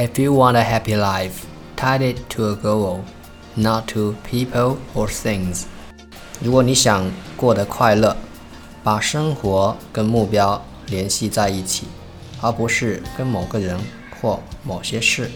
if you want a happy life tie it to a goal not to people or things 如果你想过得快乐把生活跟目标联系在一起而不是跟某个人或某些事